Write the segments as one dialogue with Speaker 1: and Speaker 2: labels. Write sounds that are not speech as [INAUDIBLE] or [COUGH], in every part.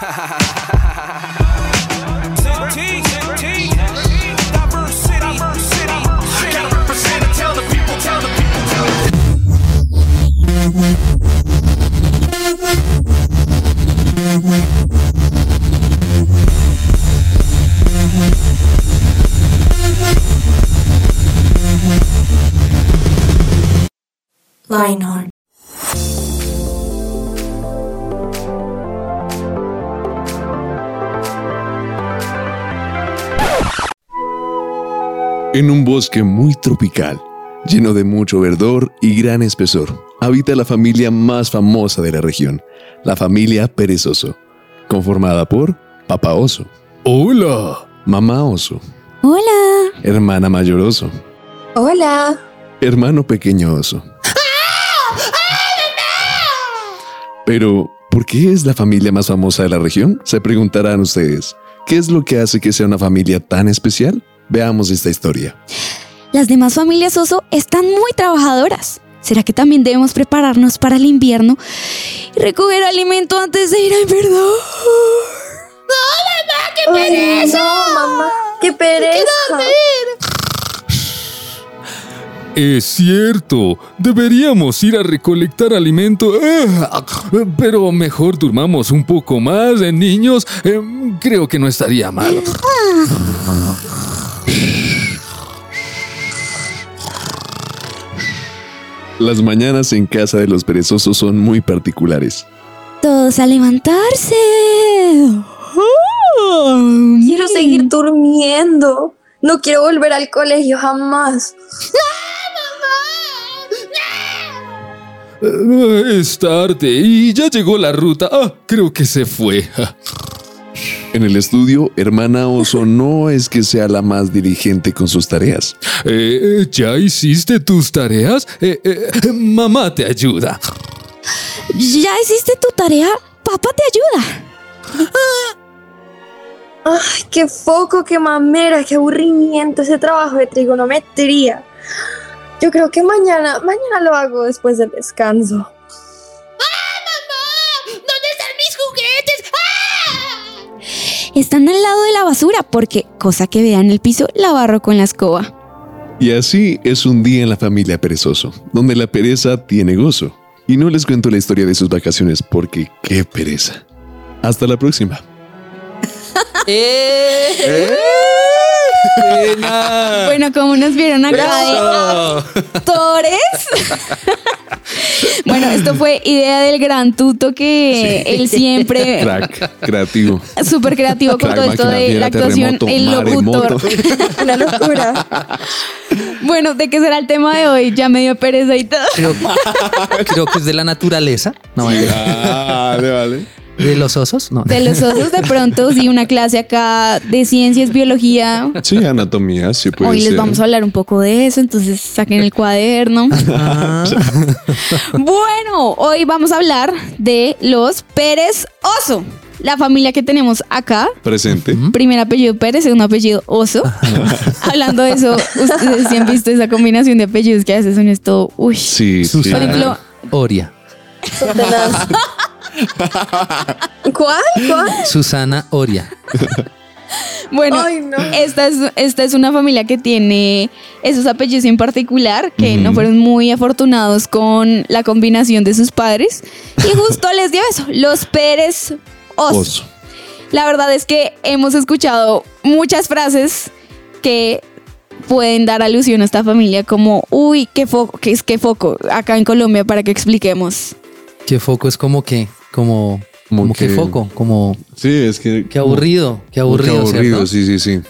Speaker 1: Ha ha ha ha ha ha
Speaker 2: En un bosque muy tropical, lleno de mucho verdor y gran espesor, habita la familia más famosa de la región, la familia Perezoso, conformada por Papá Oso. Hola. Mamá Oso.
Speaker 3: Hola.
Speaker 2: Hermana Mayor Oso.
Speaker 1: Hola.
Speaker 2: Hermano Pequeño Oso. Pero, ¿por qué es la familia más famosa de la región? Se preguntarán ustedes. ¿Qué es lo que hace que sea una familia tan especial? Veamos esta historia.
Speaker 3: Las demás familias oso están muy trabajadoras. ¿Será que también debemos prepararnos para el invierno y recoger alimento antes de ir a invierno?
Speaker 1: ¡Qué pereza! no, mamá, qué pereza.
Speaker 4: Es cierto, deberíamos ir a recolectar alimento, ah, pero mejor durmamos un poco más, eh, niños. Eh, creo que no estaría mal.
Speaker 2: Las mañanas en casa de los perezosos son muy particulares.
Speaker 3: Todos a levantarse.
Speaker 1: Quiero seguir durmiendo. No quiero volver al colegio jamás.
Speaker 4: Eh, Es tarde y ya llegó la ruta. Ah, creo que se fue.
Speaker 2: En el estudio, hermana Oso no es que sea la más diligente con sus tareas.
Speaker 4: Eh, ¿Ya hiciste tus tareas? Eh, eh, mamá te ayuda.
Speaker 3: ¿Ya hiciste tu tarea? Papá te ayuda.
Speaker 1: Ay, qué foco, qué mamera, qué aburrimiento ese trabajo de trigonometría. Yo creo que mañana, mañana lo hago después del descanso.
Speaker 3: Están al lado de la basura porque, cosa que vea en el piso, la barro con la escoba.
Speaker 2: Y así es un día en la familia Perezoso, donde la pereza tiene gozo. Y no les cuento la historia de sus vacaciones porque qué pereza. Hasta la próxima. [LAUGHS]
Speaker 3: Bueno, como nos vieron acá de actores. bueno, esto fue idea del gran tuto que él siempre
Speaker 2: Crack, creativo.
Speaker 3: súper creativo con
Speaker 2: Crack,
Speaker 3: todo esto de la actuación, el locutor. [LAUGHS]
Speaker 1: Una locura.
Speaker 3: Bueno, ¿de qué será el tema de hoy? Ya me dio pereza y todo.
Speaker 5: Creo, creo que es de la naturaleza. No,
Speaker 2: Ah, vale, vale.
Speaker 5: De los osos. No.
Speaker 3: De los osos de pronto, sí, una clase acá de ciencias, biología.
Speaker 2: Sí, anatomía, sí puede
Speaker 3: Hoy les vamos a hablar un poco de eso, entonces saquen el cuaderno.
Speaker 5: Ah, [LAUGHS]
Speaker 3: Bueno, hoy vamos a hablar de los Pérez Oso. La familia que tenemos acá,
Speaker 2: Presente.
Speaker 3: primer apellido Pérez, segundo apellido Oso. [LAUGHS] Hablando de eso, ustedes sí han visto esa combinación de apellidos que a veces son esto, uy.
Speaker 2: Sí, sí.
Speaker 3: Por ejemplo,
Speaker 5: Oria. [LAUGHS] [LAUGHS]
Speaker 1: ¿Cuál? ¿Cuál?
Speaker 5: Susana Oria.
Speaker 3: Bueno,
Speaker 1: Ay, no.
Speaker 3: esta, es, esta es una familia que tiene esos apellidos en particular, que no fueron muy afortunados con la combinación de sus padres. Y justo les dio eso, los Pérez Oso.
Speaker 2: Oso.
Speaker 3: La verdad es que hemos escuchado muchas frases que pueden dar alusión a esta familia como, uy, qué foco, qué es qué foco, acá en Colombia para que expliquemos.
Speaker 5: ¿Qué foco es como que? Como,
Speaker 2: Como
Speaker 5: como, que
Speaker 2: que-
Speaker 5: foco. Como
Speaker 2: Sí, es que.
Speaker 5: qué aburrido. Qué
Speaker 2: Qué
Speaker 5: aburrido.
Speaker 2: aburrido,
Speaker 5: ¿cierto?
Speaker 2: sí, sí, sí.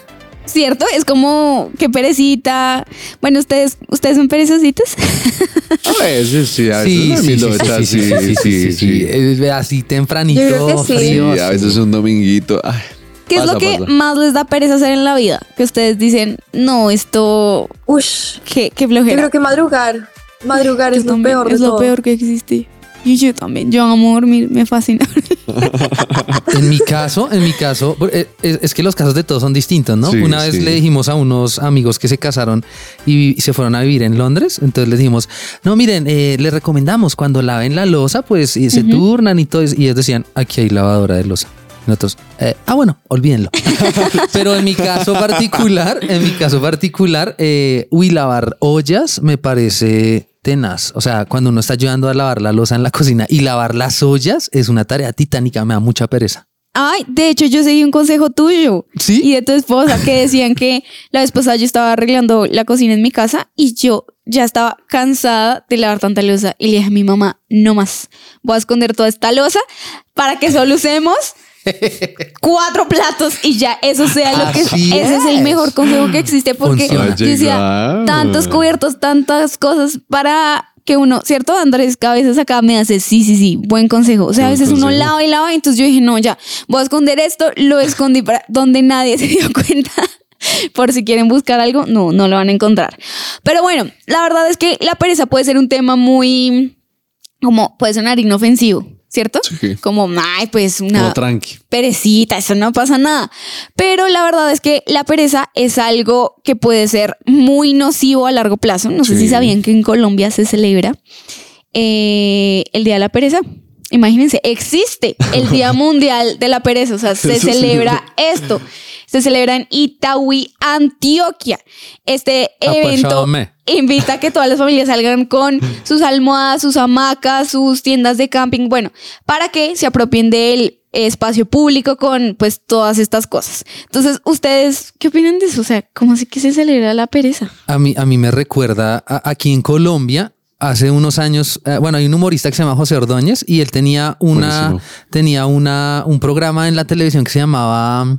Speaker 3: ¿Cierto? Es como, qué perecita. Bueno, ustedes, ¿ustedes son perezositos?
Speaker 2: A veces sí, a veces
Speaker 5: Sí, sí, sí, sí, sí, sí, sí, sí, sí. Es Así tempranito,
Speaker 1: Yo creo que sí.
Speaker 5: frío.
Speaker 2: Sí, a veces un dominguito. Ay,
Speaker 3: ¿Qué es
Speaker 2: pasa,
Speaker 3: lo que
Speaker 2: pasa.
Speaker 3: más les da pereza hacer en la vida? Que ustedes dicen, no, esto,
Speaker 1: Ush.
Speaker 3: qué, qué
Speaker 1: Yo
Speaker 3: flojera.
Speaker 1: creo que madrugar. Madrugar
Speaker 3: Yo
Speaker 1: es lo
Speaker 3: también,
Speaker 1: peor de
Speaker 3: es lo
Speaker 1: todo.
Speaker 3: peor que existe. Y yo también, yo amo dormir, me fascina. [LAUGHS]
Speaker 5: En mi caso, en mi caso, eh, es, que los casos de todos son distintos, ¿no?
Speaker 2: Sí,
Speaker 5: Una vez
Speaker 2: sí.
Speaker 5: le dijimos a unos amigos que se casaron y se fueron a vivir en Londres, entonces les dijimos, no, miren, eh, les recomendamos cuando laven la losa, pues y se turnan y todo, eso". y ellos decían, aquí hay lavadora de losa. Y Nosotros, eh, ah, bueno, olvídenlo. [LAUGHS] Pero en mi caso particular, en mi caso particular, eh, uy, lavar ollas me parece tenaz. O sea, cuando uno está ayudando a lavar la losa en la cocina y lavar las ollas es una tarea titánica, me da mucha pereza.
Speaker 3: Ay, de hecho, yo seguí un consejo tuyo.
Speaker 5: ¿Sí?
Speaker 3: Y de tu esposa que decían que la vez pasada yo estaba arreglando la cocina en mi casa y yo ya estaba cansada de lavar tanta losa. Y le dije a mi mamá, no más. Voy a esconder toda esta losa para que solo usemos [LAUGHS] cuatro platos y ya eso sea lo que
Speaker 5: Así
Speaker 3: ese es el mejor consejo que existe porque
Speaker 5: Funciona.
Speaker 3: yo decía tantos cubiertos tantas cosas para que uno, ¿cierto? Andrés que a veces acá me hace, sí, sí, sí, buen consejo. O sea, a veces uno
Speaker 2: consejo.
Speaker 3: lava y lava, y entonces yo dije, no, ya, voy a esconder esto, lo escondí para donde nadie [LAUGHS] se dio cuenta. Por si quieren buscar algo, no, no lo van a encontrar. Pero bueno, la verdad es que la pereza puede ser un tema muy, como puede sonar inofensivo, ¿cierto?
Speaker 2: Sí.
Speaker 3: Como, ay, pues una perecita, eso no pasa nada. Pero la verdad es que la pereza es algo que puede ser muy nocivo a largo plazo. No sé si sabían que en Colombia se celebra eh, el Día de la Pereza. Imagínense, existe el Día [LAUGHS] Mundial de la Pereza, o sea, se celebra esto. Se celebra en Itagüí, Antioquia. Este evento invita a que todas las familias salgan con [LAUGHS] sus almohadas, sus hamacas, sus tiendas de camping, bueno, para que se apropien del espacio público con pues todas estas cosas. Entonces, ¿ustedes qué opinan de eso? O sea, ¿cómo así que se celebra la pereza?
Speaker 5: A mí, a mí me recuerda a- aquí en Colombia. Hace unos años, eh, bueno, hay un humorista que se llama José Ordóñez y él tenía una,
Speaker 2: Buenísimo.
Speaker 5: tenía una, un programa en la televisión que se llamaba,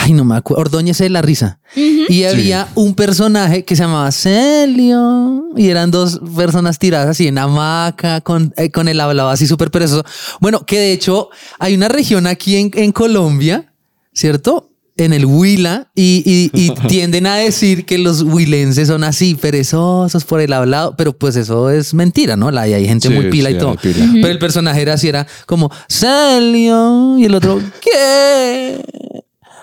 Speaker 5: ay, no me acuerdo, Ordóñez de la risa. Y había un personaje que se llamaba Celio y eran dos personas tiradas así en hamaca con, eh, con el hablado así súper perezoso. Bueno, que de hecho hay una región aquí en, en Colombia, ¿cierto? En el Huila y, y- y [LAUGHS] tienden a decir que los huilenses son así perezosos por el hablado, pero pues eso es mentira, ¿no? La, hay gente
Speaker 2: Sí,
Speaker 5: muy pila
Speaker 2: sí,
Speaker 5: y todo.
Speaker 2: pila.
Speaker 5: Pero el personaje era así, era como Celio y el otro, ¿qué?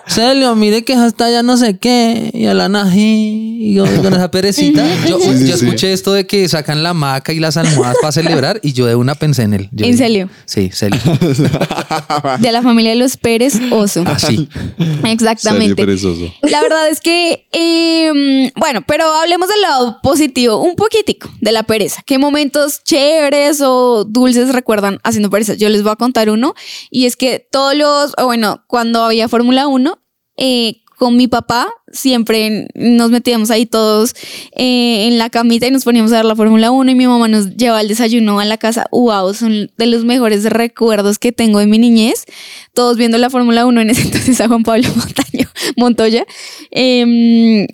Speaker 5: Celio, mire que hasta ya no sé qué, y a la nají, y yo con esa perecita. [LAUGHS] Yo,
Speaker 2: Sí, sí,
Speaker 5: yo
Speaker 2: sí.
Speaker 5: escuché esto de que sacan la maca y las almohadas para celebrar, y yo de una pensé en él. Yo
Speaker 3: ¿En
Speaker 5: dije,
Speaker 3: Celio?
Speaker 5: Sí, Celio. [LAUGHS]
Speaker 3: De la familia de los Pérez Oso.
Speaker 5: Así. [LAUGHS]
Speaker 3: Exactamente.
Speaker 2: Serio perezoso.
Speaker 3: La verdad es que, eh, bueno, pero hablemos del lado positivo, un poquitico de la pereza. ¿Qué momentos chéveres o dulces recuerdan haciendo pereza? Yo les voy a contar uno y es que todos los, o bueno, cuando había Fórmula 1, eh, con mi papá siempre nos metíamos ahí todos eh, en la camita y nos poníamos a ver la Fórmula 1 y mi mamá nos llevaba el desayuno a la casa. Wow, son de los mejores recuerdos que tengo de mi niñez. Todos viendo la Fórmula 1 en ese [LAUGHS] entonces a Juan Pablo Montoya. Em,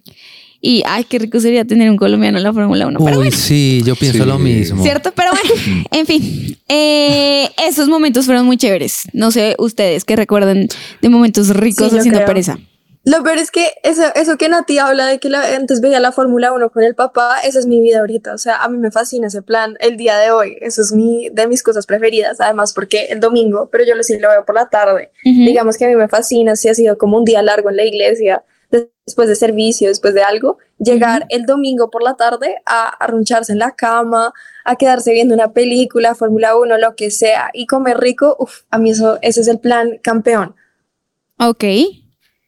Speaker 3: y ay, qué rico sería tener un colombiano en la Fórmula 1. Pero
Speaker 5: Uy,
Speaker 3: bueno,
Speaker 5: sí, yo pienso
Speaker 2: Sí.
Speaker 5: lo mismo.
Speaker 3: ¿cierto? Pero bueno, [LAUGHS] en fin. eh, esos momentos fueron muy chéveres. No sé ustedes que recuerden de momentos ricos
Speaker 1: Sí,
Speaker 3: haciendo
Speaker 1: creo.
Speaker 3: pereza.
Speaker 1: Lo peor es que eso, eso que Nati habla de que la- antes veía la Fórmula 1 con el papá, esa es mi vida ahorita. O sea, a mí me fascina ese plan el día de hoy. Eso es mi, de mis cosas preferidas. Además, porque el domingo, pero yo lo sí lo veo por la tarde.
Speaker 3: Ujú.
Speaker 1: Digamos que a mí me fascina si ha sido como un día largo en la iglesia, después de servicio, después de algo, llegar el domingo por la tarde a arruncharse en la cama, a quedarse viendo una película, Fórmula 1, lo que sea, y comer rico. Uf, a mí eso, ese es el plan campeón.
Speaker 3: Ok.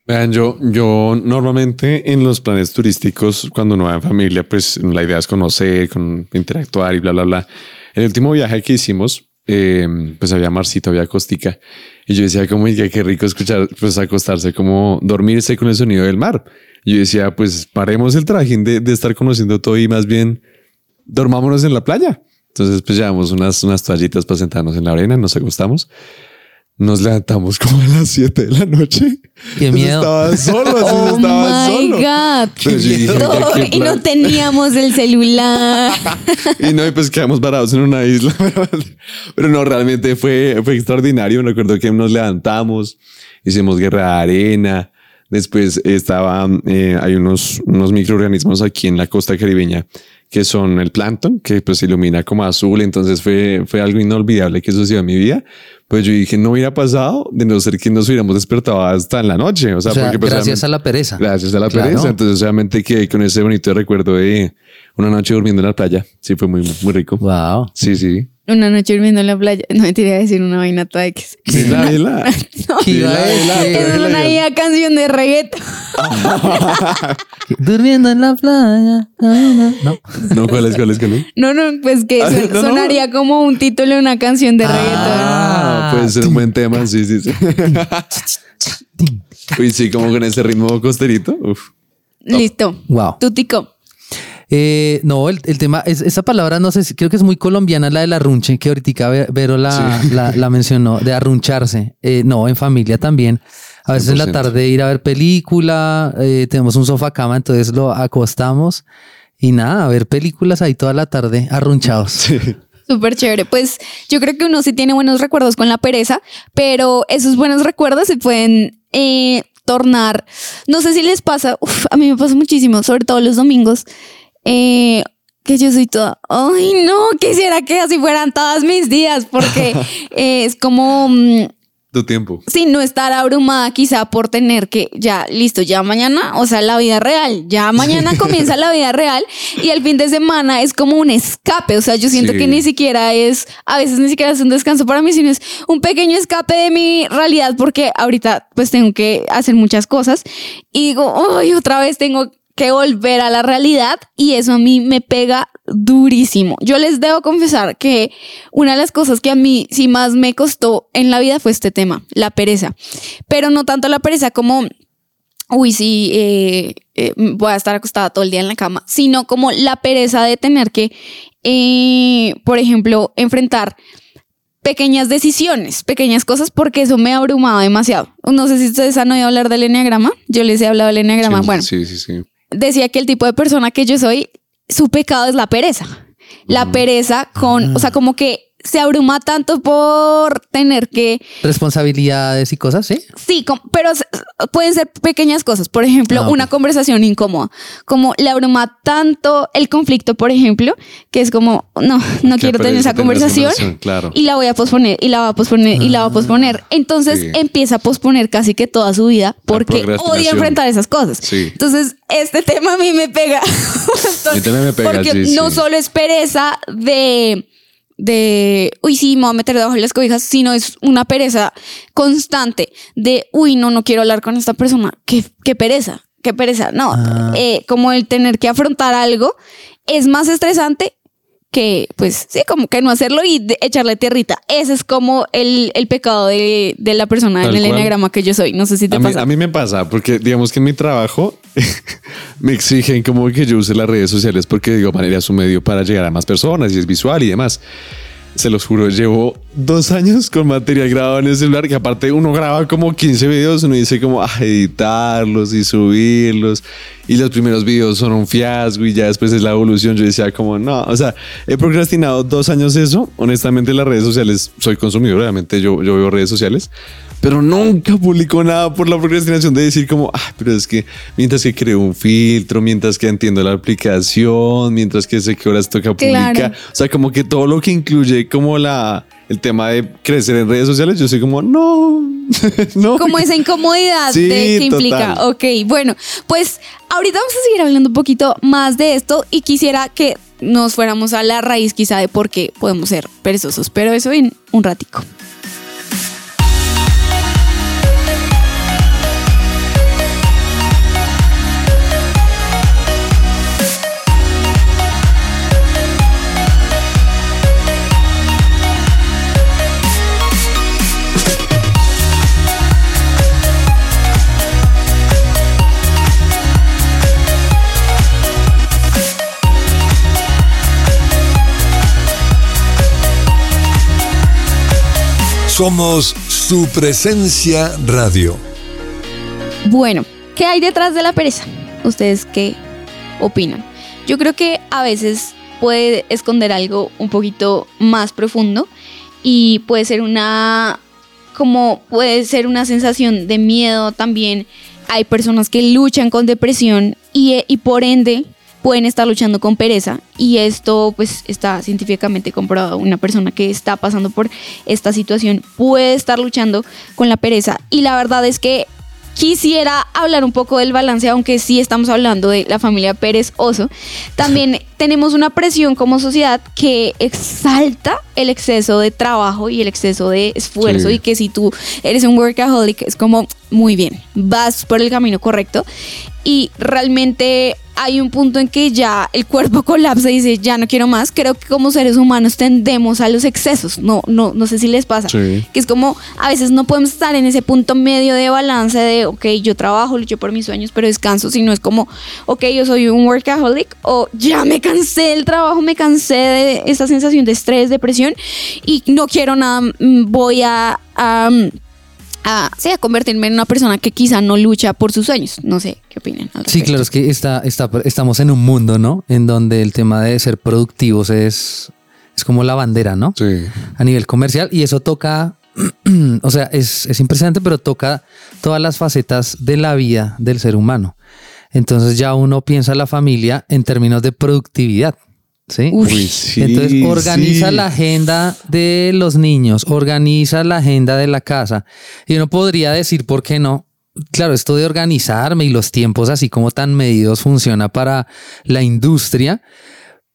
Speaker 2: Vean, yo, yo normalmente en los planes turísticos, cuando uno va en familia, pues la idea es conocer, con, interactuar y bla, bla, bla. El último viaje que hicimos, eh, pues había marcito, había acústica. Y yo decía, como, "Oiga, qué rico escuchar, pues acostarse, como dormirse con el sonido del mar. Y yo decía, pues paremos el trajín de, de estar conociendo todo y más bien dormámonos en la playa. Entonces, pues llevamos unas, unas toallitas para sentarnos en la arena, nos acostamos. Nos levantamos como a las 7 de la noche.
Speaker 5: Qué miedo.
Speaker 2: Estaba solo, así [LAUGHS]
Speaker 3: Oh
Speaker 2: estaba
Speaker 3: my
Speaker 2: solo.
Speaker 3: God.
Speaker 2: Pero yo dije,
Speaker 3: Todo-
Speaker 2: "Oiga, qué [LAUGHS]
Speaker 3: y no
Speaker 2: plan".
Speaker 3: teníamos el celular. [LAUGHS]
Speaker 2: Y no, y pues quedamos varados en una isla. Pero no, realmente fue, fue extraordinario. Me acuerdo que nos levantamos, hicimos guerra de arena. Después estaba, eh, hay unos, unos microorganismos aquí en la costa caribeña que son el plancton, que pues ilumina como azul. Entonces fue, fue algo inolvidable que sucedió en mi vida. Pues yo dije, no hubiera pasado de no ser que nos hubiéramos despertado hasta en la noche. O sea,
Speaker 5: O sea,
Speaker 2: porque pues,
Speaker 5: gracias a la pereza.
Speaker 2: Gracias a la
Speaker 5: Claro.
Speaker 2: pereza. Entonces, obviamente que con ese bonito recuerdo de una noche durmiendo en la playa. Sí, fue muy, muy rico.
Speaker 5: Wow.
Speaker 2: Sí, sí.
Speaker 3: Una noche durmiendo en la playa. No me tiré a decir una vaina toda X. [LAUGHS]
Speaker 2: Dila, dila.
Speaker 5: ¿Qué iba a
Speaker 2: Dila, dila,
Speaker 3: Es
Speaker 2: dila,
Speaker 3: una
Speaker 2: dila.
Speaker 3: canción de reggaeton. [LAUGHS]
Speaker 5: Durmiendo en la playa. No.
Speaker 2: No, ¿cuál es, cuál es, cuál es?
Speaker 3: No, no, pues que
Speaker 2: Ah,
Speaker 3: su- [LAUGHS]
Speaker 2: no, no.
Speaker 3: sonaría como un título de una canción de reggaeton.
Speaker 2: Ah, puede ser un buen tema, sí, sí, sí. Uy, sí, como con ese ritmo costerito. Uf.
Speaker 3: Listo.
Speaker 5: Wow.
Speaker 3: Tutico.
Speaker 5: Eh, no, el, el tema es esa palabra, no sé, si- creo que es muy colombiana la del arrunche, que ahorita Ve- Vero la, la, la mencionó, de arruncharse. Eh, no, en familia también. A veces en la
Speaker 2: 100%.
Speaker 5: tarde ir a ver película, eh, tenemos un sofá cama, entonces lo acostamos y nada, a ver películas ahí toda la tarde arrunchados. [LAUGHS]
Speaker 3: Súper chévere. Pues yo creo que uno sí tiene buenos recuerdos con la pereza, pero esos buenos recuerdos se pueden eh, tornar. No sé si les pasa, uf, a mí me pasa muchísimo, sobre todo los domingos, eh, que yo soy toda, ay no, quisiera que así fueran todos mis días, porque eh, [LAUGHS] es como... mm,
Speaker 2: Tu tiempo.
Speaker 3: sin no estar abrumada quizá por tener que ya listo, ya mañana, o sea, la vida real, ya mañana comienza la vida real y el fin de semana es como un escape, o sea, yo siento
Speaker 2: Sí.
Speaker 3: que ni siquiera es, a veces ni siquiera es un descanso para mí, sino es un pequeño escape de mi realidad porque ahorita pues tengo que hacer muchas cosas y digo, ay, otra vez tengo que volver a la realidad y eso a mí me pega durísimo. Yo les debo confesar que una de las cosas que a mí sí más me costó en la vida fue este tema, la pereza. Pero no tanto la pereza como, uy, sí, eh, eh, voy a estar acostada todo el día en la cama, sino como la pereza de tener que, eh, por ejemplo, enfrentar pequeñas decisiones, pequeñas cosas, porque eso me abrumaba demasiado. No sé si ustedes han oído hablar del enneagrama. Yo les he hablado del enneagrama.
Speaker 2: Sí,
Speaker 3: bueno,
Speaker 2: Sí, sí, sí.
Speaker 3: Decía que el tipo de persona que yo soy, su pecado es la pereza. La pereza con, o sea, como que se abruma tanto por tener que,
Speaker 5: Responsabilidades y cosas, ¿sí?
Speaker 3: sí, pero pueden ser pequeñas cosas. Por ejemplo,
Speaker 5: Ah,
Speaker 3: una conversación incómoda, como le abruma tanto el conflicto, por ejemplo, que es como, no, no quiero tener esa conversación.
Speaker 2: Claro.
Speaker 3: Y la voy a posponer, y la va a posponer, y la va a posponer. Entonces
Speaker 2: Sí.
Speaker 3: empieza a posponer casi que toda su vida porque odia enfrentar esas cosas.
Speaker 2: Sí.
Speaker 3: Entonces, este tema a mí me pega. montón, [LAUGHS]
Speaker 2: A mí también me pega,
Speaker 3: Porque
Speaker 2: sí,
Speaker 3: no
Speaker 2: sí.
Speaker 3: solo es pereza de, de, uy, sí, me voy a meter debajo de las cobijas, sino es una pereza constante de, uy, no, no quiero hablar con esta persona. Qué, qué pereza, qué pereza. No,
Speaker 5: Ah.
Speaker 3: eh, como el tener que afrontar algo es más estresante que, pues, sí, como que no hacerlo y de- echarle tierrita. Ese es como el, el pecado de, de la persona
Speaker 2: Tal
Speaker 3: en el enneagrama que yo soy. No sé si te
Speaker 2: A mí,
Speaker 3: pasa.
Speaker 2: a mí me pasa, porque digamos que en mi trabajo [LAUGHS] me exigen como que yo use las redes sociales porque digo, manera es un medio para llegar a más personas y es visual y demás. Se los juro, llevo dos años con material grabado en el celular, que aparte uno graba como 15 videos, uno dice como ah, editarlos y subirlos, y los primeros videos son un fiasco y ya después es la evolución. Yo decía como no, o sea, he procrastinado dos años eso. Honestamente, las redes sociales, soy consumidor, realmente yo, yo veo redes sociales, pero nunca publico nada por la procrastinación de decir como, ah, pero es que mientras que creo un filtro, mientras que entiendo la aplicación, mientras que sé qué horas toca
Speaker 3: Claro.
Speaker 2: publicar, o sea, como que todo lo que incluye como la el tema de crecer en redes sociales, yo soy como, no, [LAUGHS] no.
Speaker 3: como esa incomodidad
Speaker 2: Sí,
Speaker 3: de que implica.
Speaker 2: total.
Speaker 3: Ok, bueno, pues ahorita vamos a seguir hablando un poquito más de esto y quisiera que nos fuéramos a la raíz quizá de por qué podemos ser perezosos, pero eso en un ratico.
Speaker 6: Somos su presencia radio.
Speaker 3: Bueno, ¿qué hay detrás de la pereza? ¿Ustedes qué opinan? Yo creo que a veces puede esconder algo un poquito más profundo y puede ser una como puede ser una sensación de miedo también. Hay personas que luchan con depresión y, y por ende pueden estar luchando con pereza y esto pues está científicamente comprobado. Una persona que está pasando por esta situación puede estar luchando con la pereza y la verdad es que quisiera hablar un poco del balance, aunque sí estamos hablando de la familia Pérez Oso. También [LAUGHS] tenemos una presión como sociedad que exalta el exceso de trabajo y el exceso de esfuerzo
Speaker 2: Sí.
Speaker 3: y que si tú eres un workaholic es como muy bien, vas por el camino correcto y realmente hay un punto en que ya el cuerpo [LAUGHS] colapsa y dice ya no quiero más. Creo que como seres humanos tendemos a los excesos. No, no, no sé si les pasa.
Speaker 2: Sí.
Speaker 3: Que es como a veces no podemos estar en ese punto medio de balance de, ok, yo trabajo, lucho por mis sueños, pero descanso, sino es como, ok, yo soy un workaholic o ya me cansé del trabajo, me cansé de esa sensación de estrés, depresión y no quiero nada, mm, voy a... a a, sí, a convertirme en una persona que quizá no lucha por sus sueños. No sé qué opinan. al
Speaker 5: Sí, claro, es que está, está, estamos en un mundo, ¿no? En donde el tema de ser productivos es, es como la bandera, ¿no?
Speaker 2: Sí.
Speaker 5: A nivel comercial y eso toca, [CLEARS THROAT] o sea, es, es impresionante, pero toca todas las facetas de la vida del ser humano. Entonces ya uno piensa la familia en términos de productividad, ¿sí?
Speaker 2: Uy, sí,
Speaker 5: Entonces organiza
Speaker 2: sí.
Speaker 5: la agenda de los niños, organiza la agenda de la casa. Y uno podría decir, ¿por qué no? Claro, esto de organizarme y los tiempos así como tan medidos funciona para la industria,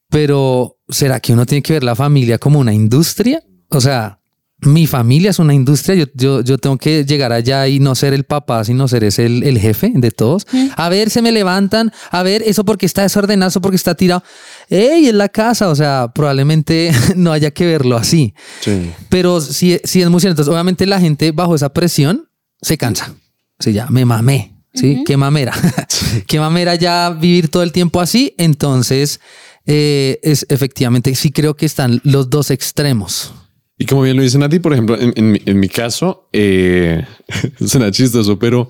Speaker 5: pero ¿será que uno tiene que ver la familia como una industria? O sea, mi familia es una industria, yo, yo, yo tengo que llegar allá y no ser el papá, sino ser ese el, el jefe de todos. A ver, se me levantan, a ver, eso porque está desordenado, eso porque está tirado. ¡Ey, en la casa! O sea, probablemente [LAUGHS] no haya que verlo así.
Speaker 2: Sí.
Speaker 5: Pero sí, sí es muy cierto. Entonces, obviamente la gente bajo esa presión se cansa. Sí, ya me mamé. Sí, qué mamera. [LAUGHS] qué mamera ya vivir todo el tiempo así. Entonces, eh, es efectivamente, sí creo que están los dos extremos.
Speaker 2: Y como bien lo dicen a ti, por ejemplo, en, en mi- en mi caso, eh, [LAUGHS] suena chistoso, pero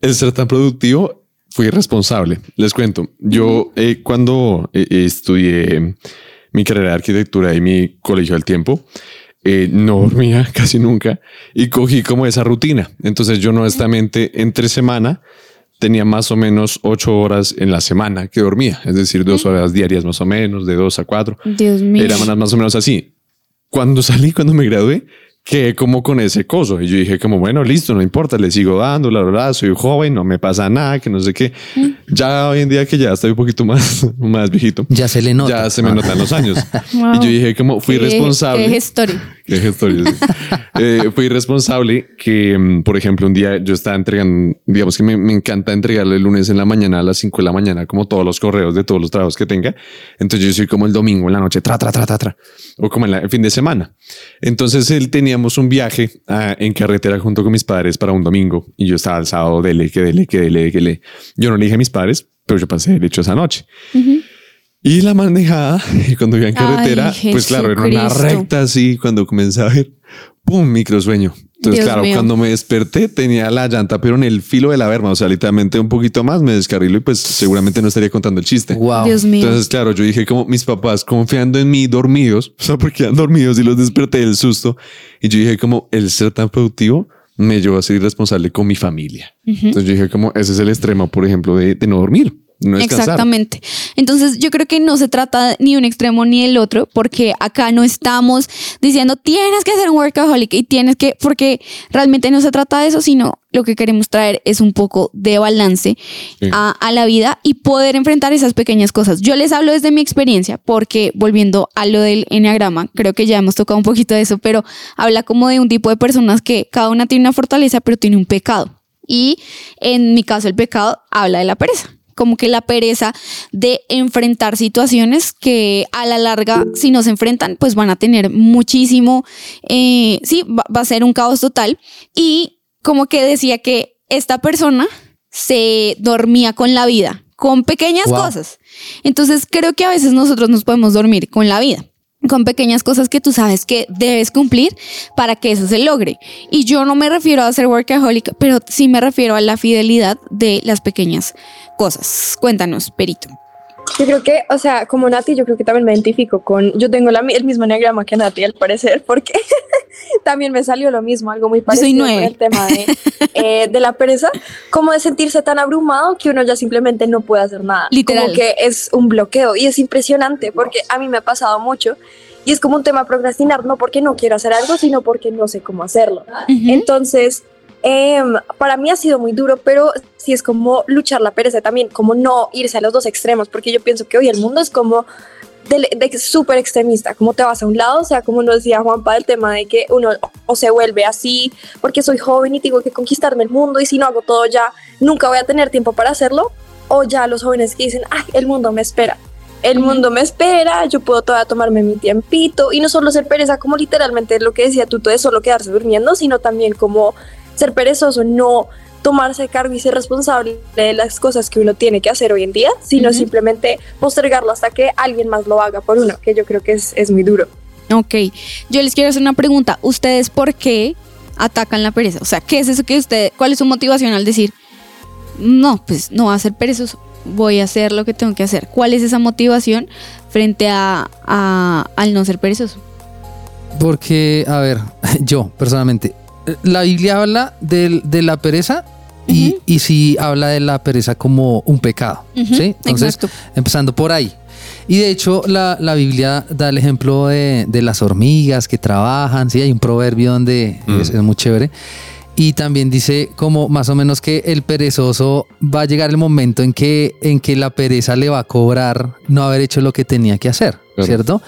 Speaker 2: el ser tan productivo fui irresponsable. Les cuento, yo eh, cuando eh, estudié mi carrera de arquitectura y mi colegio al tiempo, eh, no dormía [LAUGHS] casi nunca y cogí como esa rutina. Entonces yo no honestamente entre semana tenía más o menos ocho horas en la semana que dormía, es decir, dos horas diarias más o menos, de dos a cuatro.
Speaker 3: Dios mío.
Speaker 2: Era más o menos así. Cuando salí, cuando me gradué, quedé como con ese coso. Y yo dije como, bueno, listo, no importa, le sigo dando, la verdad, soy joven, no me pasa nada, que no sé qué. Ya hoy en día que ya estoy un poquito más, [LAUGHS] más viejito,
Speaker 5: Ya se le nota.
Speaker 2: ya se me
Speaker 5: Ah.
Speaker 2: notan los años. [LAUGHS]
Speaker 3: Wow.
Speaker 2: Y yo dije como, fui
Speaker 3: Qué-
Speaker 2: responsable.
Speaker 3: Qué [LAUGHS]
Speaker 2: gestorio, sí. Eh, fui responsable que, mm, por ejemplo, un día yo estaba entregando, digamos que me, me encanta entregarle el lunes en la mañana a las 5 de la mañana, como todos los correos de todos los trabajos que tenga. Entonces yo soy como el domingo en la noche, tra, tra, tra, tra, tra, o como en la- el fin de semana. Entonces él teníamos un viaje ah, en carretera junto con mis padres para un domingo y yo estaba el sábado, dele, que dele, que dele, que dele. Yo no le dije a mis padres, pero yo pasé el hecho esa noche. Y la manejada, y [LAUGHS] cuando iba en carretera,
Speaker 3: Ay,
Speaker 2: pues claro, era una recta así, cuando comencé a ver, ¡pum! microsueño. Entonces,
Speaker 3: Dios
Speaker 2: claro,
Speaker 3: mío.
Speaker 2: cuando me desperté tenía la llanta, pero en el filo de la verma, o sea, literalmente un poquito más me descarrilo y pues seguramente no estaría contando el chiste.
Speaker 5: Wow.
Speaker 3: Dios mío.
Speaker 2: Entonces, claro, yo dije como mis papás confiando en mí dormidos, [LAUGHS] o sea, porque eran dormidos y los desperté del susto. Y yo dije como el ser tan productivo me llevó a ser irresponsable con mi familia. Entonces yo dije como ese es el extremo, por ejemplo, de, de no dormir, no.
Speaker 3: Exactamente. Entonces yo creo que no se trata ni un extremo ni el otro, porque acá no estamos diciendo tienes que ser un workaholic y tienes que, porque realmente no se trata de eso, sino lo que queremos traer es un poco de balance
Speaker 2: Sí.
Speaker 3: a, a la vida y poder enfrentar esas pequeñas cosas. Yo les hablo desde mi experiencia, porque volviendo a lo del enneagrama, creo que ya hemos tocado un poquito de eso, pero habla como de un tipo de personas que cada una tiene una fortaleza, pero tiene un pecado. Y en mi caso el pecado habla de la pereza como que la pereza de enfrentar situaciones que a la larga, si no se enfrentan, pues van a tener muchísimo, eh, sí, va, va a ser un caos total. Y como que decía que esta persona se dormía con la vida, con pequeñas
Speaker 5: Wow.
Speaker 3: cosas. Entonces creo que a veces nosotros nos podemos dormir con la vida con pequeñas cosas que tú sabes que debes cumplir para que eso se logre. Y yo no me refiero a ser workaholic, pero sí me refiero a la fidelidad de las pequeñas cosas. Cuéntanos, Perito.
Speaker 1: Yo creo que, o sea, como Nati, yo creo que también me identifico con, yo tengo la, el mismo enneagrama que Nati al parecer, porque [LAUGHS] también me salió lo mismo, algo muy parecido con el tema de, eh, de, la pereza, como de sentirse tan abrumado que uno ya simplemente no puede hacer nada.
Speaker 3: Literal.
Speaker 1: Como que es un bloqueo y es impresionante porque a mí me ha pasado mucho y es como un tema procrastinar, no porque no quiero hacer algo, sino porque no sé cómo hacerlo. Entonces, em, para mí ha sido muy duro, pero sí es como luchar la pereza también, como no irse a los dos extremos, porque yo pienso que hoy el mundo es como de, de súper extremista, como te vas a un lado, o sea, como nos decía Juanpa, el tema de que uno o se vuelve así porque soy joven y tengo que conquistarme el mundo y si no hago todo ya, nunca voy a tener tiempo para hacerlo, o ya los jóvenes que dicen, ay, el mundo me espera el mundo me espera, yo puedo todavía tomarme mi tiempito y no solo ser pereza como literalmente lo que decía tú, todo es solo quedarse durmiendo, sino también como ser perezoso, no tomarse cargo y ser responsable de las cosas que uno tiene que hacer hoy en día, sino simplemente postergarlo hasta que alguien más lo haga por uno, que yo creo que es, es muy duro.
Speaker 3: Ok, yo les quiero hacer una pregunta, ¿ustedes por qué atacan la pereza? O sea, ¿qué es eso que usted, cuál es su motivación al decir, no, pues no va a ser perezoso? voy a hacer lo que tengo que hacer. ¿Cuál es esa motivación frente a, al no ser perezoso?
Speaker 5: Porque, a ver, [LAUGHS] yo personalmente, la Biblia habla de, la pereza y, y sí habla de la pereza como un pecado. ¿sí? Entonces, empezando por ahí. Y de hecho, la, Biblia da el ejemplo de, las hormigas que trabajan. Sí, hay un proverbio donde es, es, muy chévere. Y también dice como más o menos que el perezoso va a llegar el momento en que, en que la pereza le va a cobrar no haber hecho lo que tenía que hacer, ¿cierto?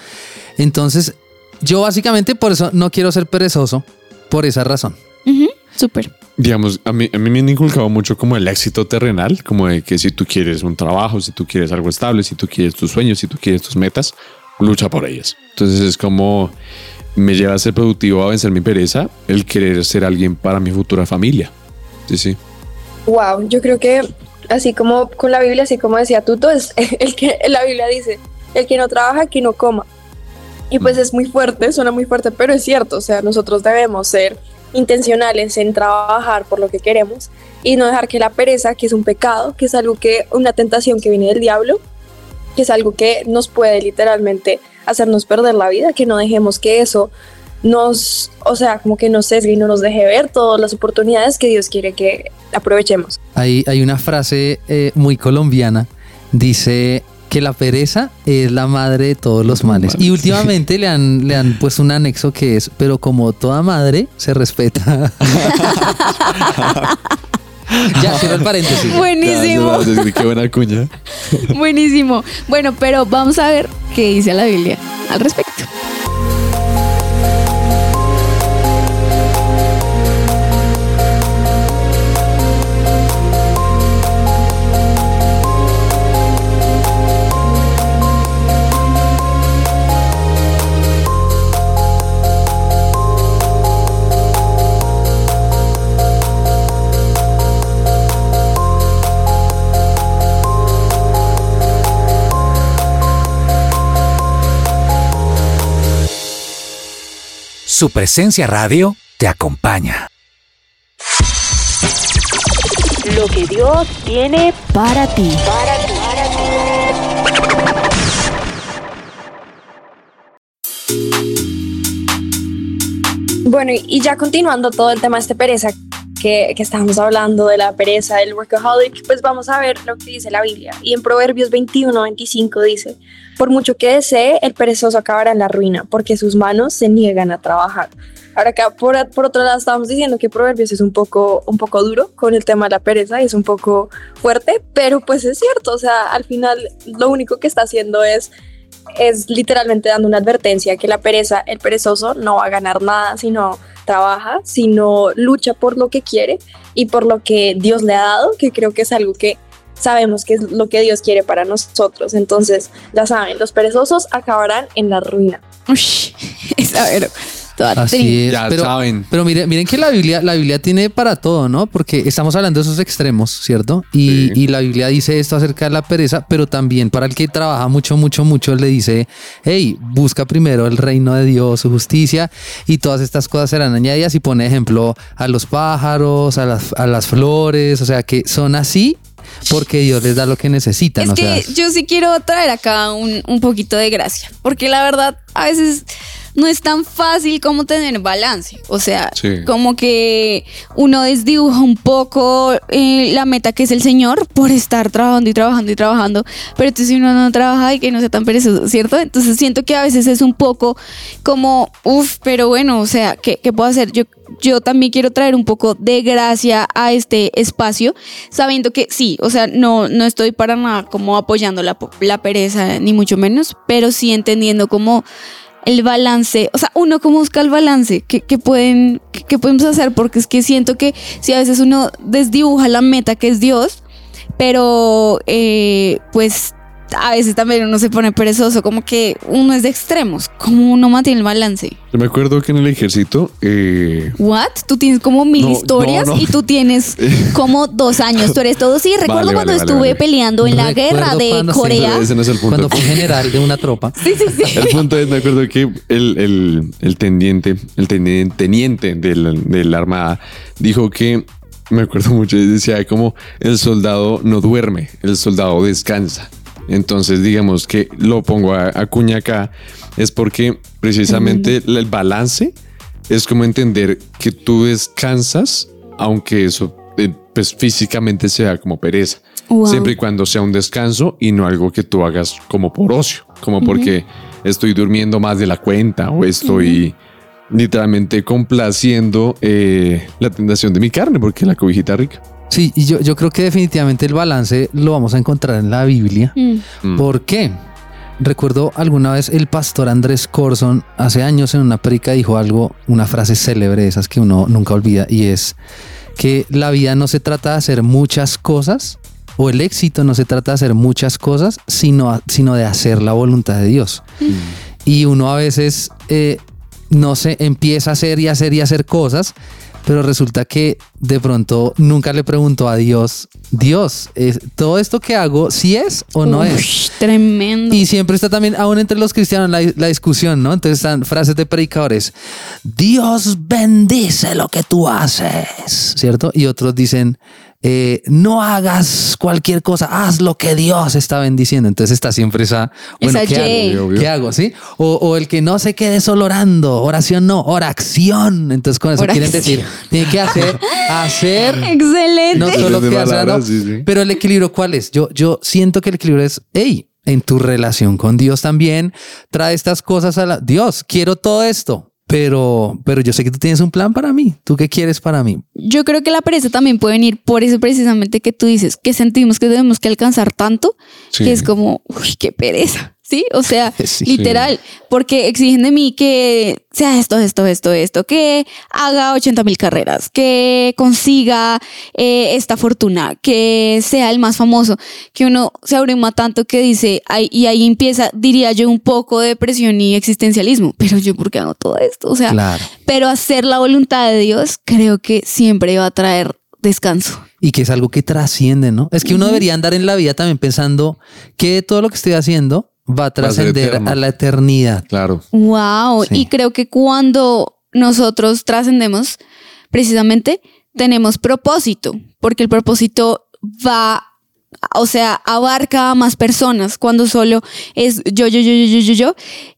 Speaker 5: Entonces, yo básicamente por eso no quiero ser perezoso, por esa razón.
Speaker 3: Súper.
Speaker 2: Digamos, a mí, a mí me han inculcado mucho como el éxito terrenal, como de que si tú quieres un trabajo, si tú quieres algo estable, si tú quieres tus sueños, si tú quieres tus metas, lucha por ellas. Entonces es como me lleva a ser productivo, a vencer mi pereza, el querer ser alguien para mi futura familia. Sí, sí.
Speaker 1: Wow, yo creo que así como con la Biblia, así como decía Tuto, es [LAUGHS] el que la Biblia dice, el que no trabaja, que no coma. Y pues es muy fuerte, suena muy fuerte, pero es cierto, o sea, nosotros debemos ser intencionales en trabajar por lo que queremos y no dejar que la pereza, que es un pecado, que es algo que, una tentación que viene del diablo, que es algo que nos puede literalmente hacernos perder la vida, que no dejemos que eso nos, o sea, como que nos sesgue y no nos deje ver todas las oportunidades que Dios quiere que aprovechemos.
Speaker 5: Hay, hay una frase eh, muy colombiana, dice que la pereza es la madre de todos los males. Y últimamente le han, le han puesto un anexo que es, pero como toda madre se respeta. [LAUGHS] ya, cierro el paréntesis.
Speaker 3: Buenísimo.
Speaker 2: qué buena cuña.
Speaker 3: Buenísimo. Bueno, pero vamos a ver qué dice la Biblia al respecto.
Speaker 7: Su presencia radio te acompaña.
Speaker 8: Lo que Dios tiene para ti.
Speaker 1: Bueno, y ya continuando todo el tema de este pereza, que, que estábamos hablando de la pereza, del workaholic, pues vamos a ver lo que dice la Biblia. Y en Proverbios 21, 25 dice, por mucho que desee, el perezoso acabará en la ruina, porque sus manos se niegan a trabajar. Ahora acá, por, por otro lado, estábamos diciendo que Proverbios es un poco, un poco duro con el tema de la pereza y es un poco fuerte, pero pues es cierto, o sea, al final lo único que está haciendo es es literalmente dando una advertencia que la pereza, el perezoso no va a ganar nada si no trabaja, sino lucha por lo que quiere y por lo que Dios le ha dado, que creo que es algo que sabemos que es lo que Dios quiere para nosotros. Entonces, ya saben, los perezosos acabarán en la ruina.
Speaker 3: Uy, a ver,
Speaker 5: Así es, pero, saben. Pero miren, miren que la Biblia, la Biblia tiene para todo, ¿no? Porque estamos hablando de esos extremos, ¿cierto? Y, y, la Biblia dice esto acerca de la pereza, pero también para el que trabaja mucho, mucho, mucho, le dice, hey, busca primero el reino de Dios, su justicia, y todas estas cosas serán añadidas. Y pone ejemplo a los pájaros, a las, a las flores, o sea que son así porque Dios les da lo que necesitan.
Speaker 3: Es
Speaker 5: o
Speaker 3: que
Speaker 5: sea,
Speaker 3: yo sí quiero traer acá un, un poquito de gracia, porque la verdad a veces no es tan fácil como tener balance. O sea,
Speaker 2: Sí.
Speaker 3: como que uno desdibuja un poco eh, la meta que es el Señor por estar trabajando y trabajando y trabajando. Pero entonces si uno no trabaja y que no sea tan perezoso, ¿cierto? Entonces siento que a veces es un poco como, uff, pero bueno, o sea, ¿qué, qué puedo hacer? Yo, yo también quiero traer un poco de gracia a este espacio, sabiendo que sí, o sea, no, no estoy para nada como apoyando la, la pereza, ni mucho menos, pero sí entendiendo como el balance, o sea, uno cómo busca el balance, ¿qué, qué pueden, qué, qué podemos hacer? Porque es que siento que si a veces uno desdibuja la meta que es Dios, pero eh, pues a veces también uno se pone perezoso, como que uno es de extremos, como uno mantiene el balance.
Speaker 2: Yo me acuerdo que en el ejército, eh,
Speaker 3: ¿What? Tú tienes como mil
Speaker 2: No,
Speaker 3: historias
Speaker 2: no, no.
Speaker 3: y tú tienes [LAUGHS] como dos años. Tú eres todo. Sí, recuerdo
Speaker 2: Vale,
Speaker 3: cuando
Speaker 2: vale,
Speaker 3: estuve
Speaker 2: vale.
Speaker 3: peleando en la guerra de
Speaker 5: sí,
Speaker 3: Corea.
Speaker 2: ese no es el punto.
Speaker 5: cuando fue general de una tropa. [LAUGHS]
Speaker 3: Sí, sí, sí.
Speaker 2: El punto es, me acuerdo que el, el, el teniente, el teniente, teniente del- de la armada dijo que, me acuerdo mucho, decía como el soldado no duerme, el soldado descansa. Entonces, digamos que lo pongo a, a cuña acá, es porque precisamente el balance es como entender que tú descansas, aunque eso eh, pues físicamente sea como pereza.
Speaker 3: Wow.
Speaker 2: Siempre y cuando sea un descanso y no algo que tú hagas como por ocio, como porque estoy durmiendo más de la cuenta o estoy literalmente complaciendo eh, la tentación de mi carne porque la cobijita rica.
Speaker 5: Sí, y yo, yo creo que definitivamente el balance lo vamos a encontrar en la Biblia.
Speaker 3: Mm.
Speaker 2: Mm.
Speaker 5: ¿Por qué? Recuerdo alguna vez el pastor Andrés Corson hace años en una predica dijo algo, una frase célebre, esas que uno nunca olvida, y es que la vida no se trata de hacer muchas cosas, o el éxito no se trata de hacer muchas cosas, sino, sino de hacer la voluntad de Dios. Y uno a veces, eh, no sé, empieza a hacer y hacer y hacer cosas, pero resulta que de pronto nunca le preguntó a Dios, Dios, ¿es, ¿todo esto que hago sí es o no es?
Speaker 3: Tremendo.
Speaker 5: Y siempre está también, aún entre los cristianos, la, la discusión, ¿no? Entonces están frases de predicadores. Dios bendice lo que tú haces, ¿cierto? Y otros dicen, eh, no hagas cualquier cosa, haz lo que Dios está bendiciendo. Entonces está siempre esa, bueno,
Speaker 3: Esa
Speaker 5: ¿qué hago? ¿Qué hago? ¿Sí? O, o el que no se quede solo orando, oración no, oración. Entonces con eso quieren decir, tiene que hacer, hacer [LAUGHS]
Speaker 3: Excelente.
Speaker 5: no solo que hacer,
Speaker 2: palabras,
Speaker 5: ¿no?
Speaker 2: sí, sí.
Speaker 5: Pero el equilibrio, ¿cuál es? Yo, yo siento que el equilibrio es, hey, en tu relación con Dios también, trae estas cosas a la... Dios, quiero todo esto, pero, pero yo sé que tú tienes un plan para mí. ¿Tú qué quieres para mí?
Speaker 3: Yo creo que la pereza también puede venir por eso precisamente que tú dices, que sentimos que tenemos que alcanzar tanto,
Speaker 2: Sí.
Speaker 3: que es como, uy, qué pereza. Sí, o sea, [LAUGHS]
Speaker 5: Sí.
Speaker 3: literal, porque exigen de mí que sea esto, esto, esto, esto, que haga 80 mil carreras, que consiga eh, esta fortuna, que sea el más famoso, que uno se abruma tanto que dice, ay, y ahí empieza, diría yo, un poco de depresión y existencialismo, pero yo, ¿por qué hago todo esto? O sea,
Speaker 5: Claro.
Speaker 3: pero hacer la voluntad de Dios creo que siempre va a traer descanso.
Speaker 5: Y que es algo que trasciende, ¿no? Es que uno debería andar en la vida también pensando que todo lo que estoy haciendo va a trascender a la eternidad.
Speaker 2: Claro.
Speaker 3: Wow.
Speaker 5: Sí.
Speaker 3: Y creo que cuando nosotros trascendemos, precisamente tenemos propósito, porque el propósito va, o sea, abarca a más personas. Cuando solo es yo, yo, yo, yo, yo, yo, yo,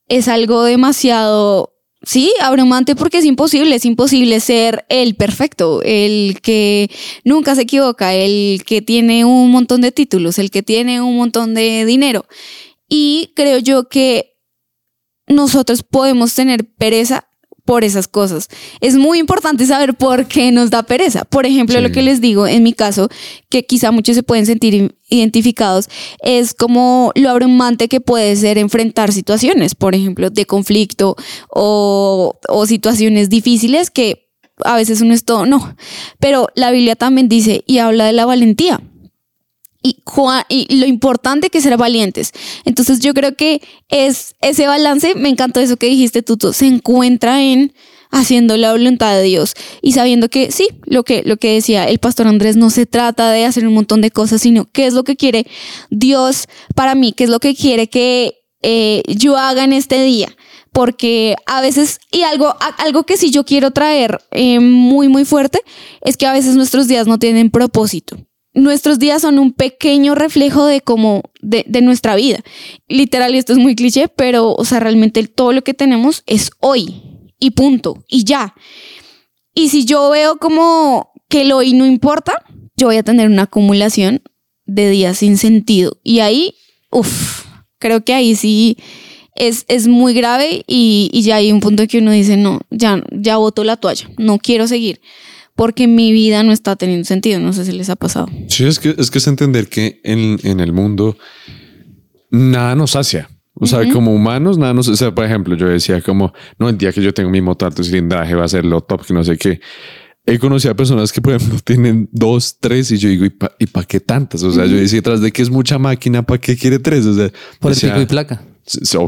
Speaker 3: es algo demasiado Sí, abrumante porque es imposible, es imposible ser el perfecto, el que nunca se equivoca, el que tiene un montón de títulos, el que tiene un montón de dinero. Y creo yo que nosotros podemos tener pereza por esas cosas. Es muy importante saber por qué nos da pereza. Por ejemplo,
Speaker 2: Sí.
Speaker 3: lo que les digo en mi caso, que quizá muchos se pueden sentir identificados, es como lo abrumante que puede ser enfrentar situaciones, por ejemplo, de conflicto o, o situaciones difíciles que a veces uno es todo, no. Pero la Biblia también dice y habla de la valentía y, lo importante que ser valientes. Entonces yo creo que es ese balance, me encantó eso que dijiste Tuto, se encuentra en haciendo la voluntad de Dios y sabiendo que sí, lo que, lo que decía el pastor Andrés, no se trata de hacer un montón de cosas, sino qué es lo que quiere Dios para mí, qué es lo que quiere que eh, yo haga en este día. Porque a veces, y algo, algo que sí yo quiero traer eh, muy, muy fuerte, es que a veces nuestros días no tienen propósito. Nuestros días son un pequeño reflejo de cómo, de, nuestra vida. Literal, y esto es muy cliché, pero, o sea, realmente todo lo que tenemos es hoy y punto, y ya. Y si yo veo como que el hoy no importa, yo voy a tener una acumulación de días sin sentido. Y ahí, uff, creo que ahí sí es, es muy grave y, y, ya hay un punto que uno dice, no, ya, ya boto la toalla, no quiero seguir porque mi vida no está teniendo sentido. No sé si les ha pasado.
Speaker 2: Sí, es que es, que es entender que en, en el mundo nada nos sacia. O sea, como humanos, nada nos... O sea, por ejemplo, yo decía como, no, el día que yo tengo mi moto alto cilindraje va a ser lo top, que no sé qué. He conocido a personas que, por ejemplo, [LAUGHS] tienen dos, tres y yo digo, ¿y para ¿y pa qué tantas? O sea, yo decía, tras de que es mucha máquina, ¿para qué quiere tres? O sea,
Speaker 5: por
Speaker 2: decía,
Speaker 5: el pico y placa.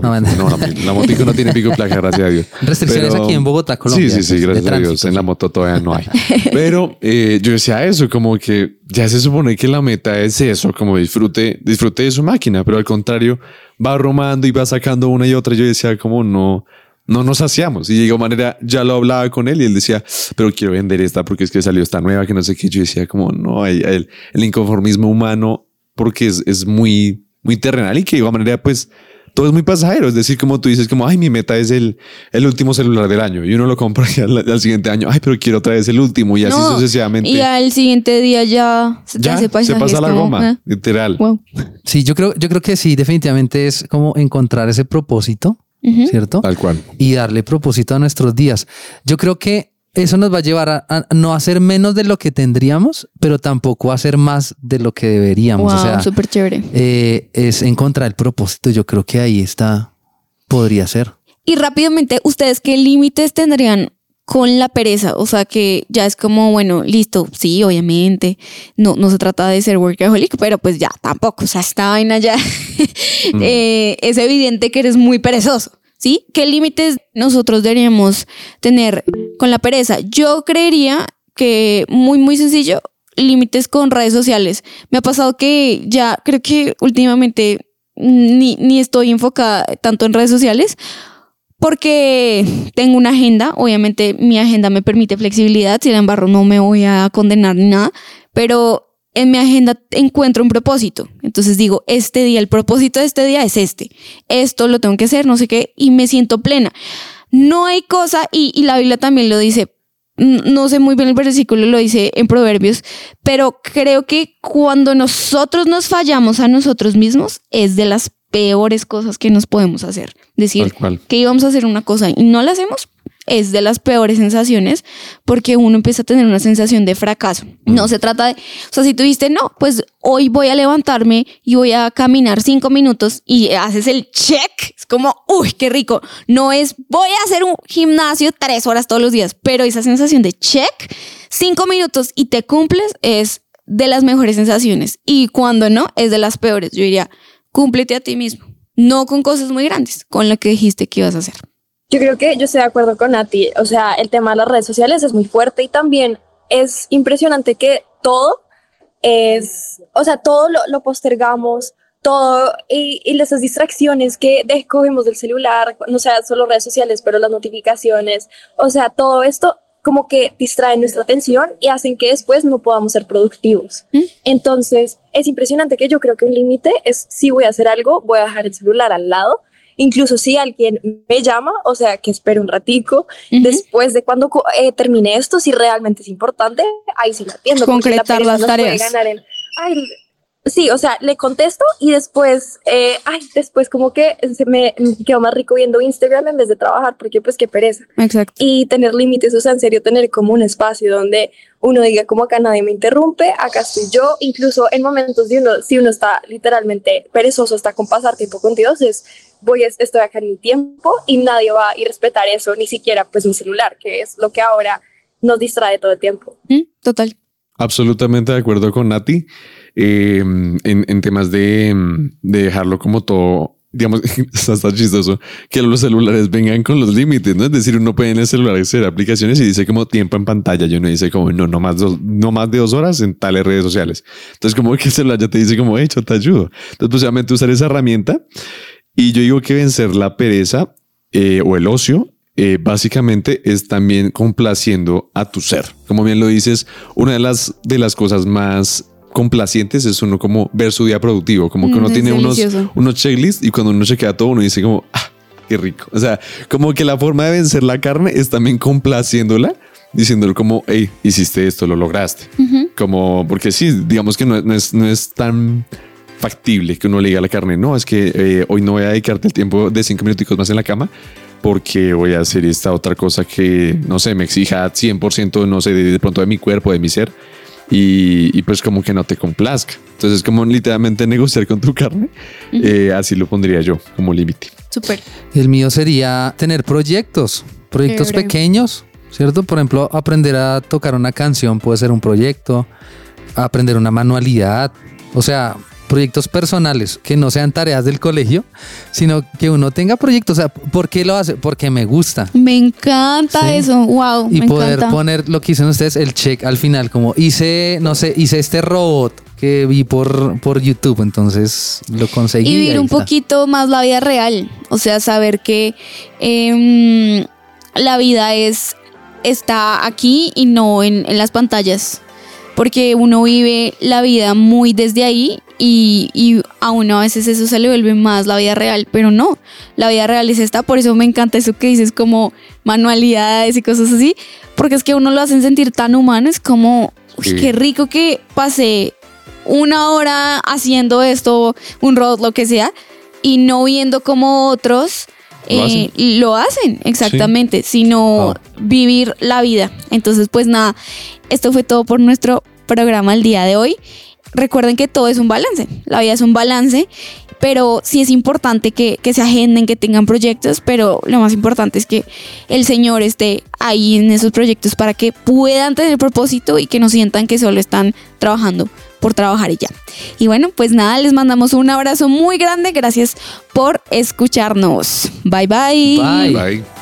Speaker 2: No, no, la, la motico no tiene pico y placa, gracias a Dios.
Speaker 5: Restricciones
Speaker 2: Pero-
Speaker 5: aquí en Bogotá, Colombia.
Speaker 2: Sí, sí, sí,
Speaker 5: pues,
Speaker 2: gracias a Dios. En la moto todavía no hay. [LAUGHS] Pero eh, yo decía eso, como que ya se supone que la meta es eso, como disfrute, disfrute de su máquina, pero al contrario, va romando y va sacando una y otra. Yo decía, como no, no nos saciamos. Y de igual manera, ya lo hablaba con él y él decía, pero quiero vender esta porque es que salió esta nueva, que no sé qué. Yo decía, como no, hay, el, el inconformismo humano, porque es, es muy, muy terrenal y que de igual manera, pues todo es muy pasajero. Es decir, como tú dices, como, ay, mi meta es el, el último celular del año y uno lo compra y al, al siguiente año, ay, pero quiero otra vez el último y así
Speaker 3: No,
Speaker 2: sucesivamente.
Speaker 3: Y al siguiente día ya se te
Speaker 2: ya
Speaker 3: hace
Speaker 2: se pasa la
Speaker 3: como,
Speaker 2: goma,
Speaker 3: ah,
Speaker 2: literal.
Speaker 3: wow.
Speaker 5: Sí, yo creo, yo creo que sí, definitivamente es como encontrar ese propósito. ¿cierto?
Speaker 2: Tal cual.
Speaker 5: y darle propósito a nuestros días. Yo creo que eso nos va a llevar a, a no hacer menos de lo que tendríamos, pero tampoco a hacer más de lo que deberíamos.
Speaker 3: Wow,
Speaker 5: o sea,
Speaker 3: súper chévere.
Speaker 5: eh, es encontrar el propósito. Yo creo que ahí está, podría ser.
Speaker 3: Y rápidamente, ¿ustedes qué límites tendrían con la pereza? O sea, que ya es como, bueno, listo, sí, obviamente, no, no se trata de ser workaholic, pero pues ya tampoco, o sea, esta vaina ya [LAUGHS] eh, es evidente que eres muy perezoso, ¿sí? ¿Qué límites nosotros deberíamos tener con la pereza? Yo creería que muy, muy sencillo, límites con redes sociales. Me ha pasado que ya creo que últimamente ni, ni estoy enfocada tanto en redes sociales porque tengo una agenda, obviamente mi agenda me permite flexibilidad, sin embargo no me voy a condenar ni nada, pero en mi agenda encuentro un propósito. Entonces digo, este día, el propósito de este día es este, esto lo tengo que hacer, no sé qué, y me siento plena. No hay cosa, y, y la Biblia también lo dice, no sé muy bien el versículo, lo dice en Proverbios, pero creo que cuando nosotros nos fallamos a nosotros mismos es de las peores cosas que nos podemos hacer. Decir que íbamos a hacer una cosa y no la hacemos es de las peores sensaciones porque uno empieza a tener una sensación de fracaso. No se trata de, o sea, si tú dijiste, no, pues hoy voy a levantarme y voy a caminar cinco minutos y haces el check, es como, uy, qué rico. No es, voy a hacer un gimnasio tres horas todos los días, pero esa sensación de check, cinco minutos y te cumples es de las mejores sensaciones. Y cuando no, es de las peores. Yo diría, cúmplete a ti mismo. No con cosas muy grandes, con lo que dijiste que ibas a hacer.
Speaker 1: Yo creo que yo estoy de acuerdo con Nati. O sea, el tema de las redes sociales es muy fuerte y también es impresionante que todo es, o sea, todo lo, lo postergamos, todo y, y esas distracciones que descogemos del celular, no sea solo redes sociales, pero las notificaciones, o sea, todo esto como que distraen nuestra atención y hacen que después no podamos ser productivos.
Speaker 3: ¿Mm?
Speaker 1: Entonces, es impresionante que yo creo que un límite es si voy a hacer algo, voy a dejar el celular al lado incluso si alguien me llama, o sea, que espere un ratico, después de cuando eh, termine esto, si realmente es importante, ahí sí lo atiendo. la
Speaker 3: Concretar las tareas.
Speaker 1: ganar "Ay, sí, o sea, le contesto y después, eh, ay, después como que se me quedo más rico viendo Instagram en vez de trabajar, porque pues qué pereza.
Speaker 3: Exacto.
Speaker 1: Y tener límites, o sea, en serio, tener como un espacio donde uno diga como acá nadie me interrumpe, acá estoy yo, incluso en momentos de uno, si uno está literalmente perezoso, está con pasar tiempo con Dios, es voy, a- estoy acá en mi tiempo y nadie va a ir a respetar eso, ni siquiera pues mi celular, que es lo que ahora nos distrae todo el tiempo.
Speaker 3: ¿Mm? Total.
Speaker 2: Absolutamente de acuerdo con Nati eh, en, en temas de, de dejarlo como todo, digamos, [LAUGHS] está, está chistoso que los celulares vengan con los límites, ¿no? Es decir, uno puede en el celular hacer aplicaciones y dice como tiempo en pantalla, yo no dice como no, no más, dos, no más de dos horas en tales redes sociales. Entonces como que el celular ya te dice como, hecho, te ayudo. Entonces, pues obviamente usar esa herramienta y yo digo que vencer la pereza eh, o el ocio eh, básicamente es también complaciendo a tu ser. Como bien lo dices, una de las, de las cosas más complacientes es uno como ver su día productivo, como que
Speaker 3: Mm,
Speaker 2: uno
Speaker 3: es
Speaker 2: tiene unos, unos checklists y cuando uno chequea todo uno dice como, ah, qué rico. O sea, como que la forma de vencer la carne es también complaciéndola, diciéndole como, hey, hiciste esto, lo lograste. Como, porque sí, digamos que no, no es, no es tan factible que uno le diga a la carne, no, es que eh, hoy no voy a dedicarte el tiempo de cinco minuticos más en la cama porque voy a hacer esta otra cosa que, no sé, me exija 100%, no sé, de, de pronto de mi cuerpo, de mi ser, y, y pues como que no te complazca. Entonces, como literalmente [LAUGHS] negociar con tu carne, eh, así lo pondría yo como límite.
Speaker 3: Súper.
Speaker 5: El mío sería tener proyectos, proyectos pequeños, ¿cierto? Por ejemplo, aprender a tocar una canción puede ser un proyecto, aprender una manualidad, o sea, proyectos personales que no sean tareas del colegio, sino que uno tenga proyectos. O sea, ¿por qué lo hace? Porque me gusta.
Speaker 3: Me encanta
Speaker 5: Sí.
Speaker 3: eso. Wow.
Speaker 5: Y
Speaker 3: me
Speaker 5: poder
Speaker 3: encanta.
Speaker 5: poner lo que dicen ustedes, el check al final, como hice, no sé, hice este robot que vi por, por YouTube, entonces lo conseguí.
Speaker 3: y vivir un
Speaker 5: está.
Speaker 3: poquito más la vida real. O sea, saber que em, la vida es está aquí y no en, en las pantallas. Porque uno vive la vida muy desde ahí y, y a uno a veces eso se le vuelve más la vida real, pero no, la vida real es esta, por eso me encanta eso que dices como manualidades y cosas así, porque es que a uno lo hacen sentir tan humano, es como, uy,
Speaker 2: Sí.
Speaker 3: qué rico que pasé una hora haciendo esto, un robot, lo que sea, y no viendo como otros
Speaker 2: Lo
Speaker 3: eh, lo hacen, exactamente, sino
Speaker 2: Ah.
Speaker 3: vivir la vida. Entonces, pues nada, esto fue todo por nuestro programa el día de hoy. Recuerden que todo es un balance, la vida es un balance, pero sí es importante que, que se agenden, que tengan proyectos, pero lo más importante es que el Señor esté ahí en esos proyectos para que puedan tener propósito y que no sientan que solo están trabajando por trabajar y ya. Y bueno, pues nada, les mandamos un abrazo muy grande, gracias por escucharnos. Bye bye.
Speaker 5: Bye.
Speaker 2: Bye.